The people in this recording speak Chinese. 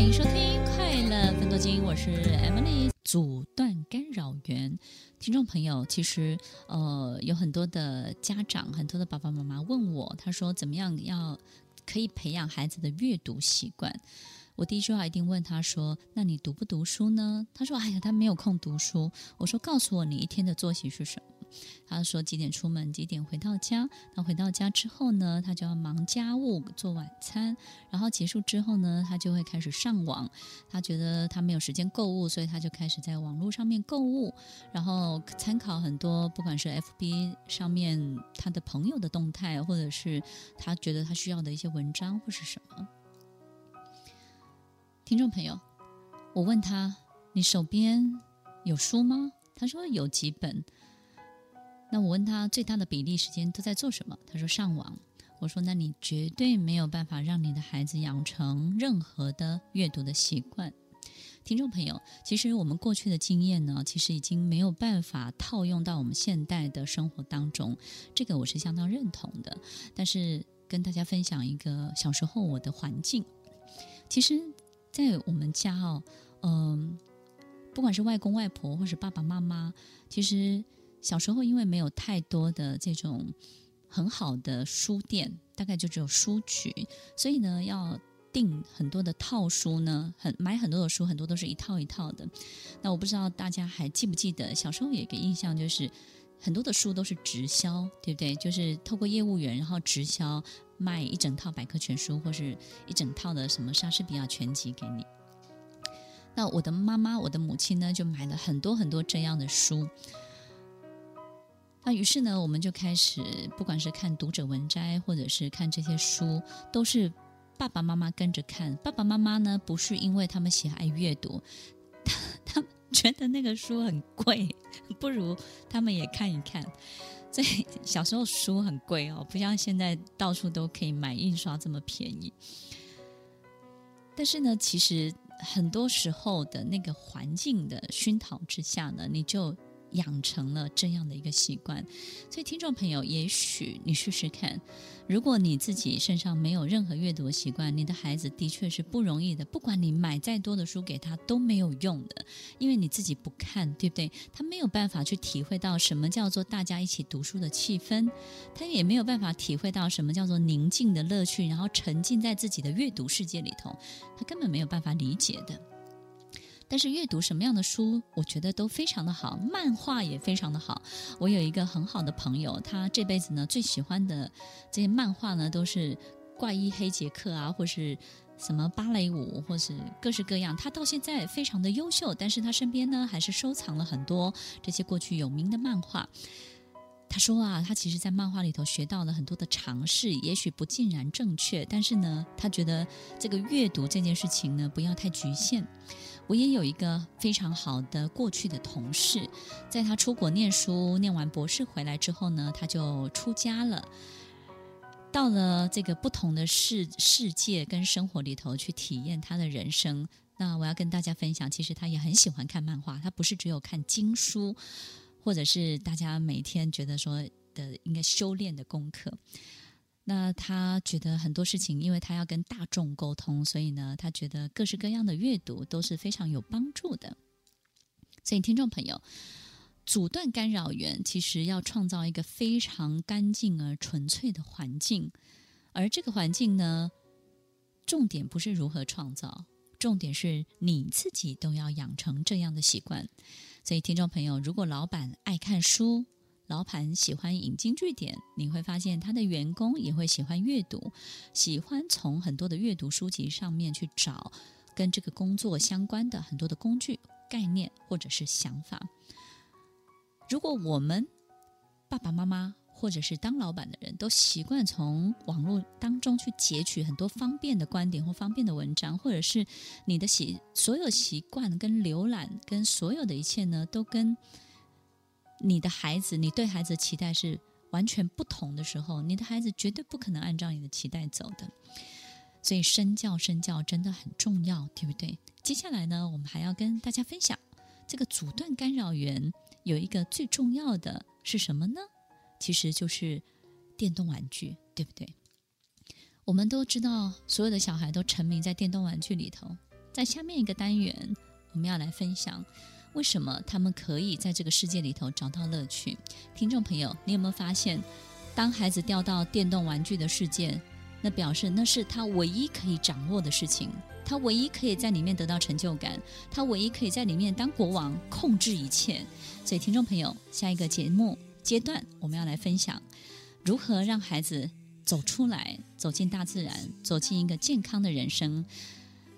欢迎收听《快乐分多金》，我是 Emily。阻断干扰源，听众朋友，其实呃有很多的家长，很多的爸爸妈妈问我，他说怎么样要可以培养孩子的阅读习惯？我第一句话一定问他说：“那你读不读书呢？”他说：“哎呀，他没有空读书。”我说：“告诉我你一天的作息是什么？”他说：“几点出门，几点回到家。那回到家之后呢，他就要忙家务、做晚餐，然后结束之后呢，他就会开始上网。他觉得他没有时间购物，所以他就开始在网络上面购物，然后参考很多，不管是 FB 上面他的朋友的动态，或者是他觉得他需要的一些文章或是什么。”听众朋友，我问他：“你手边有书吗？”他说：“有几本。”那我问他最大的比例时间都在做什么？他说：“上网。”我说：“那你绝对没有办法让你的孩子养成任何的阅读的习惯。”听众朋友，其实我们过去的经验呢，其实已经没有办法套用到我们现代的生活当中，这个我是相当认同的。但是跟大家分享一个小时候我的环境，其实。在我们家哦，嗯、不管是外公外婆或是爸爸妈妈，其实小时候因为没有太多的这种很好的书店，大概就只有书局，所以呢，要订很多的套书呢，很买很多的书，很多都是一套一套的。那我不知道大家还记不记得，小时候有一个印象就是很多的书都是直销，对不对？就是透过业务员然后直销。卖一整套百科全书，或是一整套的什么莎士比亚全集给你。那我的妈妈，我的母亲呢，就买了很多很多这样的书。那于是呢，我们就开始，不管是看读者文摘，或者是看这些书，都是爸爸妈妈跟着看。爸爸妈妈呢，不是因为他们喜爱阅读，他他 觉得那个书很贵，不如他们也看一看。所以小时候书很贵哦，不像现在到处都可以买印刷这么便宜。但是呢，其实很多时候的那个环境的熏陶之下呢，你就。养成了这样的一个习惯，所以听众朋友，也许你试试看，如果你自己身上没有任何阅读的习惯，你的孩子的确是不容易的。不管你买再多的书给他都没有用的，因为你自己不看，对不对？他没有办法去体会到什么叫做大家一起读书的气氛，他也没有办法体会到什么叫做宁静的乐趣，然后沉浸在自己的阅读世界里头，他根本没有办法理解的。但是阅读什么样的书，我觉得都非常的好，漫画也非常的好。我有一个很好的朋友，他这辈子呢最喜欢的这些漫画呢，都是怪医黑杰克啊，或是什么芭蕾舞，或是各式各样。他到现在非常的优秀，但是他身边呢还是收藏了很多这些过去有名的漫画。他说啊，他其实，在漫画里头学到了很多的常识，也许不尽然正确，但是呢，他觉得这个阅读这件事情呢，不要太局限。我也有一个非常好的过去的同事，在他出国念书，念完博士回来之后呢，他就出家了，到了这个不同的世世界跟生活里头去体验他的人生。那我要跟大家分享，其实他也很喜欢看漫画，他不是只有看经书，或者是大家每天觉得说的应该修炼的功课。那他觉得很多事情，因为他要跟大众沟通，所以呢，他觉得各式各样的阅读都是非常有帮助的。所以，听众朋友，阻断干扰源，其实要创造一个非常干净而纯粹的环境，而这个环境呢，重点不是如何创造，重点是你自己都要养成这样的习惯。所以，听众朋友，如果老板爱看书，老板喜欢引经据典，你会发现他的员工也会喜欢阅读，喜欢从很多的阅读书籍上面去找跟这个工作相关的很多的工具、概念或者是想法。如果我们爸爸妈妈或者是当老板的人都习惯从网络当中去截取很多方便的观点或方便的文章，或者是你的习所有习惯跟浏览跟所有的一切呢，都跟你的孩子，你对孩子的期待是完全不同的时候，你的孩子绝对不可能按照你的期待走的。所以身教身教真的很重要，对不对？接下来呢，我们还要跟大家分享这个阻断干扰源有一个最重要的是什么呢？其实就是电动玩具，对不对？我们都知道，所有的小孩都沉迷在电动玩具里头。在下面一个单元，我们要来分享为什么他们可以在这个世界里头找到乐趣。听众朋友，你有没有发现，当孩子掉到电动玩具的世界，那表示那是他唯一可以掌握的事情，他唯一可以在里面得到成就感，他唯一可以在里面当国王，控制一切。所以，听众朋友，下一个节目阶段，我们要来分享如何让孩子走出来，走进大自然，走进一个健康的人生。